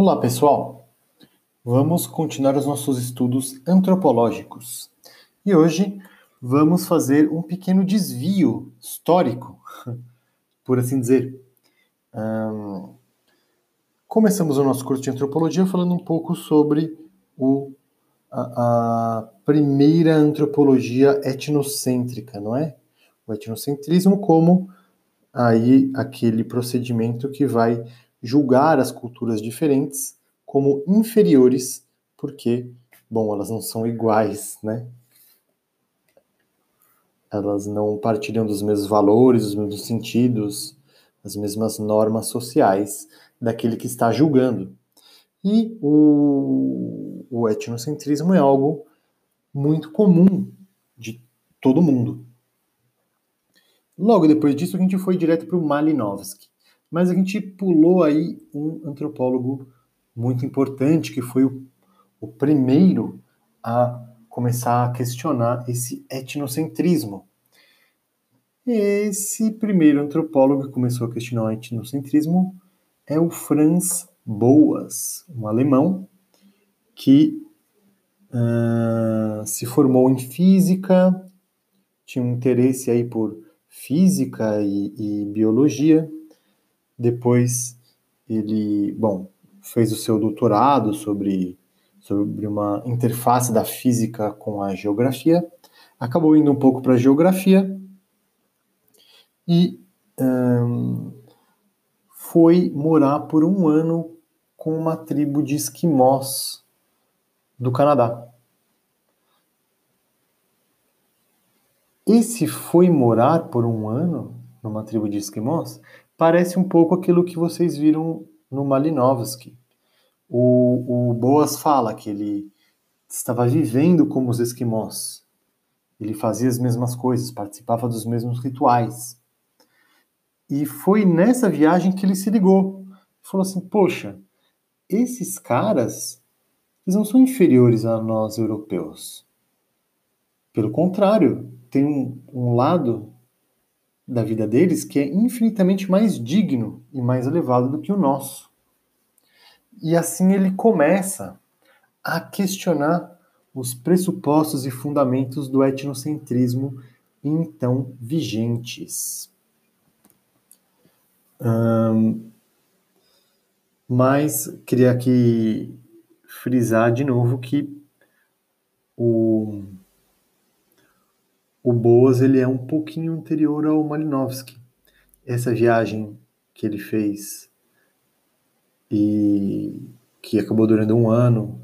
Olá, pessoal. Vamos continuar os nossos estudos antropológicos. E hoje vamos fazer um pequeno desvio histórico, por assim dizer. Um, começamos o nosso curso de antropologia falando um pouco sobre o, a, a primeira antropologia etnocêntrica, não é? O etnocentrismo como aí aquele procedimento que vai julgar as culturas diferentes como inferiores, porque, bom, elas não são iguais, né? Elas não partilham dos mesmos valores, dos mesmos sentidos, as mesmas normas sociais daquele que está julgando. E o, o etnocentrismo é algo muito comum de todo mundo. Logo depois disso, a gente foi direto para o Malinowski. Mas a gente pulou aí um antropólogo muito importante, que foi o, o primeiro a começar a questionar esse etnocentrismo. Esse primeiro antropólogo que começou a questionar o etnocentrismo é o Franz Boas, um alemão que uh, se formou em física, tinha um interesse aí por física e, e biologia, depois ele, bom, fez o seu doutorado sobre, sobre uma interface da física com a geografia, acabou indo um pouco para a geografia e foi morar por um ano com uma tribo de esquimós do Canadá. Esse foi morar por um ano numa tribo de esquimós parece um pouco aquilo que vocês viram no Malinowski. O, o Boas fala que ele estava vivendo como os esquimós. Ele fazia as mesmas coisas, participava dos mesmos rituais. E foi nessa viagem que ele se ligou. Falou assim: Poxa, esses caras, eles não são inferiores a nós europeus. Pelo contrário, tem um, um lado da vida deles que é infinitamente mais digno e mais elevado do que o nosso. E assim ele começa a questionar os pressupostos e fundamentos do etnocentrismo então vigentes. Mas queria aqui frisar de novo que o o Boas ele é um pouquinho anterior ao Malinowski. Essa viagem que ele fez e que acabou durando um ano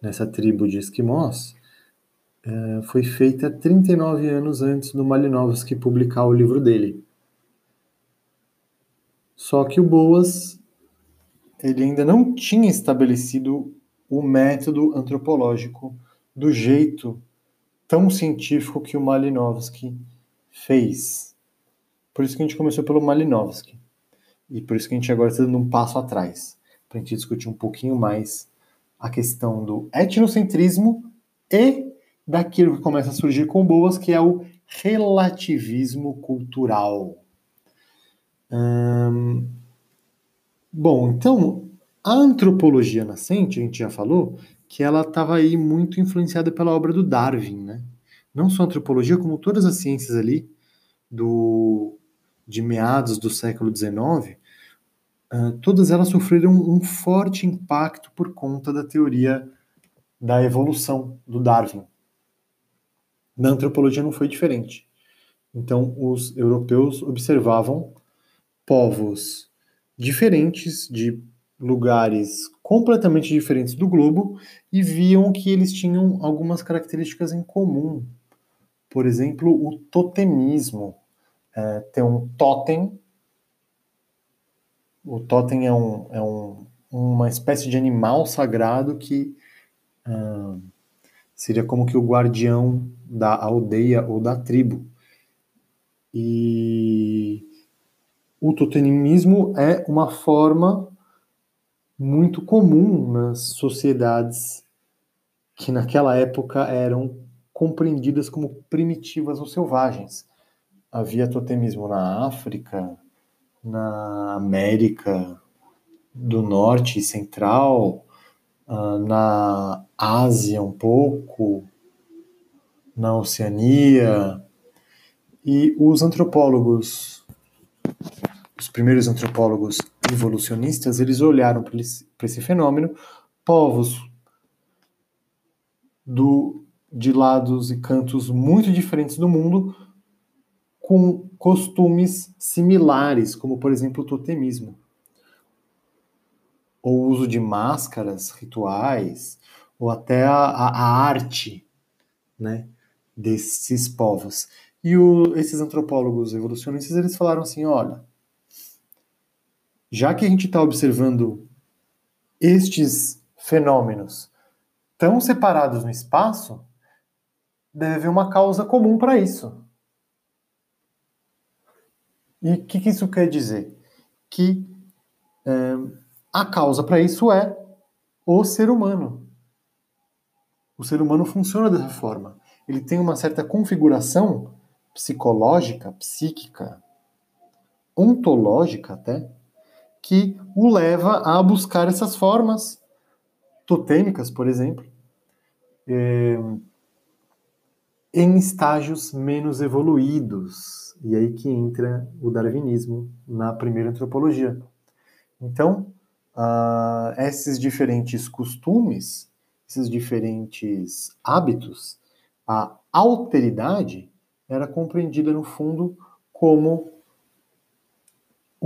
nessa tribo de esquimós é, foi feita 39 anos antes do Malinowski publicar o livro dele. Só que o Boas ele ainda não tinha estabelecido o método antropológico do jeito tão científico que o Malinowski fez. Por isso que a gente começou pelo Malinowski. E por isso que a gente agora está dando um passo atrás, para a gente discutir um pouquinho mais a questão do etnocentrismo e daquilo que começa a surgir com boas, que é o relativismo cultural. Hum, bom, então, a antropologia nascente, a gente já falou, que ela estava aí muito influenciada pela obra do Darwin, né? Não só a antropologia, como todas as ciências ali do de meados do século XIX, uh, ah, todas elas sofreram um forte impacto por conta da teoria da evolução do Darwin. Na antropologia não foi diferente. Então, os europeus observavam povos diferentes de lugares completamente diferentes do globo e viam que eles tinham algumas características em comum. Por exemplo, o totemismo. É, tem um totem. O totem é, um, é um, uma espécie de animal sagrado que ah, seria como que o guardião da aldeia ou da tribo. E o totemismo é uma forma muito comum nas sociedades que naquela época eram compreendidas como primitivas ou selvagens. Havia totemismo na África, na América, do norte e central, uh, na Ásia um pouco, na Oceania, e os antropólogos, os primeiros antropólogos evolucionistas, eles olharam para esse fenômeno, povos do, de lados e cantos muito diferentes do mundo, com costumes similares, como por exemplo o totemismo, ou o uso de máscaras, rituais, ou até a, a, arte né, desses povos. E o, esses antropólogos evolucionistas eles falaram assim: olha, já que a gente está observando estes fenômenos tão separados no espaço, deve haver uma causa comum para isso. E o que, que, isso quer dizer? Que é, a causa para isso é o ser humano. O ser humano funciona dessa forma. Ele tem uma certa configuração psicológica, psíquica, ontológica até, que o leva a buscar essas formas totêmicas, por exemplo, é, em estágios menos evoluídos. E aí que entra o darwinismo na primeira antropologia. Então, uh, esses diferentes costumes, esses diferentes hábitos, a alteridade era compreendida no fundo como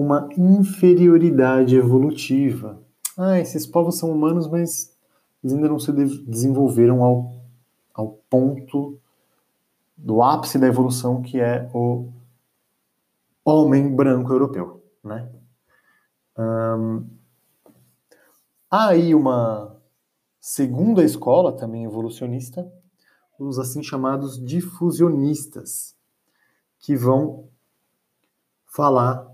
uma inferioridade evolutiva. Ah, esses povos são humanos, mas eles ainda não se desenvolveram ao, ao ponto do ápice da evolução que é o homem branco europeu, né? Há aí uma segunda escola, também evolucionista, os assim chamados difusionistas, que vão falar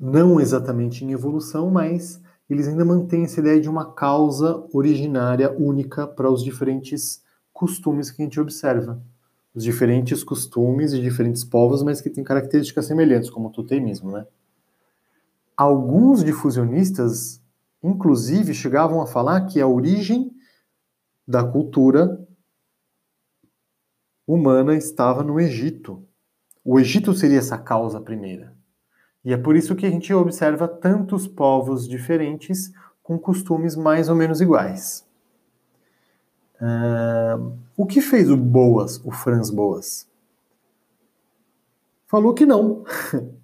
não exatamente em evolução, mas eles ainda mantêm essa ideia de uma causa originária única para os diferentes costumes que a gente observa. Os diferentes costumes de diferentes povos, mas que têm características semelhantes, como o totemismo, né? Alguns difusionistas, inclusive, chegavam a falar que a origem da cultura humana estava no Egito. O Egito seria essa causa primeira. E é por isso que a gente observa tantos povos diferentes com costumes mais ou menos iguais. Uh, o que fez o Boas, o Franz Boas? Falou que não.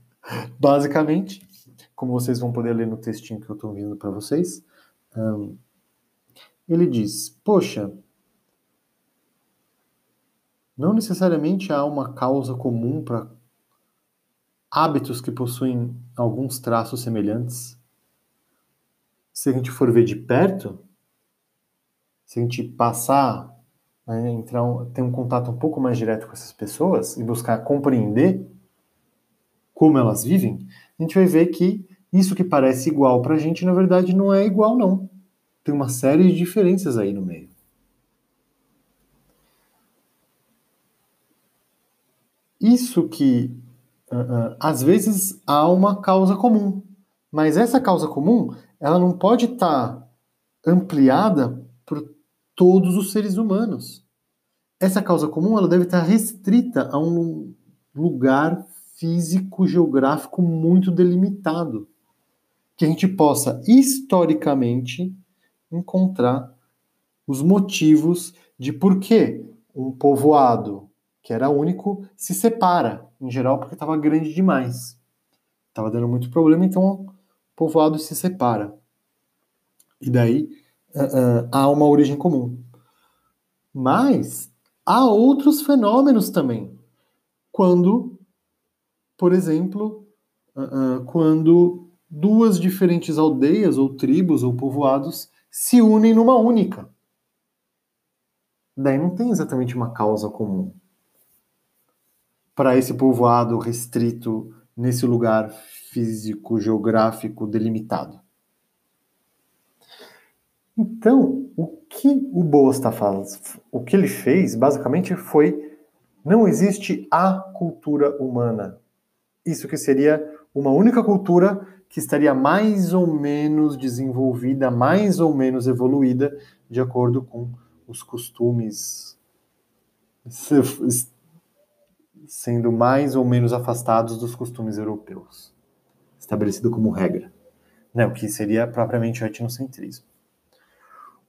Basicamente, como vocês vão poder ler no textinho que eu estou vindo para vocês, um, ele diz: Poxa, não necessariamente há uma causa comum para hábitos que possuem alguns traços semelhantes. Se a gente for ver de perto, se a gente passar, né, entrar, ter um contato um pouco mais direto com essas pessoas e buscar compreender como elas vivem, a gente vai ver que isso que parece igual para a gente, na verdade, não é igual, não. Tem uma série de diferenças aí no meio. Isso que às vezes há uma causa comum, mas essa causa comum ela não pode estar tá ampliada por todos os seres humanos. Essa causa comum ela deve estar tá restrita a um lugar físico geográfico muito delimitado, que a gente possa historicamente encontrar os motivos de por que um povoado que era único se separa em geral, porque estava grande demais. Estava dando muito problema, então o povoado se separa. E daí uh, uh, há uma origem comum. Mas há outros fenômenos também. Quando, por exemplo, uh, quando duas diferentes aldeias, ou tribos, ou povoados se unem numa única. Daí não tem exatamente uma causa comum para esse povoado restrito nesse lugar físico geográfico delimitado. Então, o que o Boas está falando, o que ele fez basicamente foi não existe a cultura humana. Isso que seria uma única cultura que estaria mais ou menos desenvolvida, mais ou menos evoluída, de acordo com os costumes sendo mais ou menos afastados dos costumes europeus, estabelecido como regra, né, o que seria propriamente o etnocentrismo.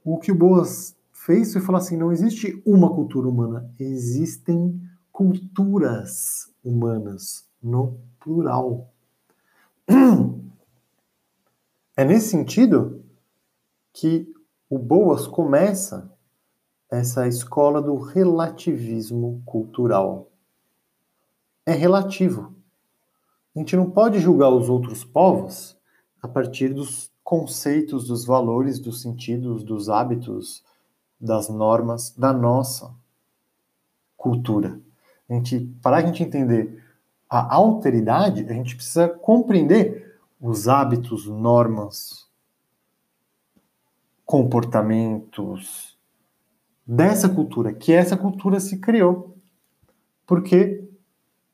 O que o Boas fez foi falar assim: não existe uma cultura humana, existem culturas humanas no plural. É nesse sentido que o Boas começa essa escola do relativismo cultural. É relativo. A gente não pode julgar os outros povos a partir dos conceitos, dos valores, dos sentidos, dos hábitos, das normas da nossa cultura. A gente, para a gente entender a alteridade, a gente precisa compreender os hábitos, normas, comportamentos dessa cultura, que essa cultura se criou. Porque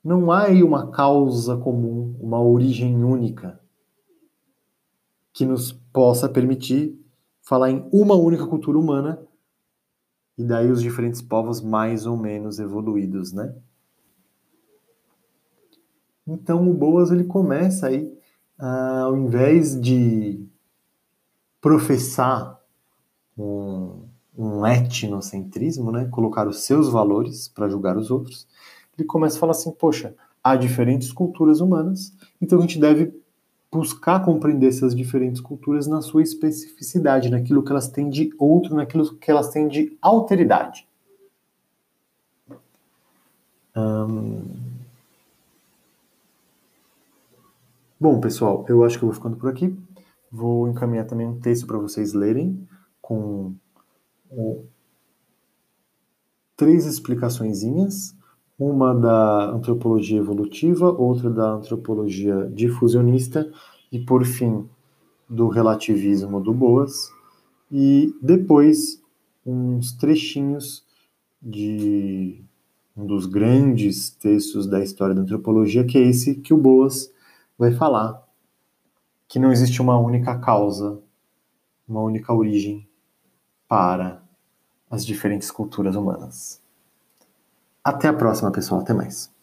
não há aí uma causa comum, uma origem única que nos possa permitir falar em uma única cultura humana e daí os diferentes povos mais ou menos evoluídos, né? Então o Boas ele começa aí ah, ao invés de professar um, um etnocentrismo, né, colocar os seus valores para julgar os outros, ele começa a falar assim: poxa, há diferentes culturas humanas, então a gente deve buscar compreender essas diferentes culturas na sua especificidade, naquilo que elas têm de outro, naquilo que elas têm de alteridade. Hum... Bom, pessoal, eu acho que eu vou ficando por aqui. Vou encaminhar também um texto para vocês lerem com três explicaçõezinhas, uma da antropologia evolutiva, outra da antropologia difusionista e, por fim, do relativismo do Boas, e depois uns trechinhos de um dos grandes textos da história da antropologia, que é esse que o Boas vai falar que não existe uma única causa, uma única origem para as diferentes culturas humanas. Até a próxima, pessoal. Até mais.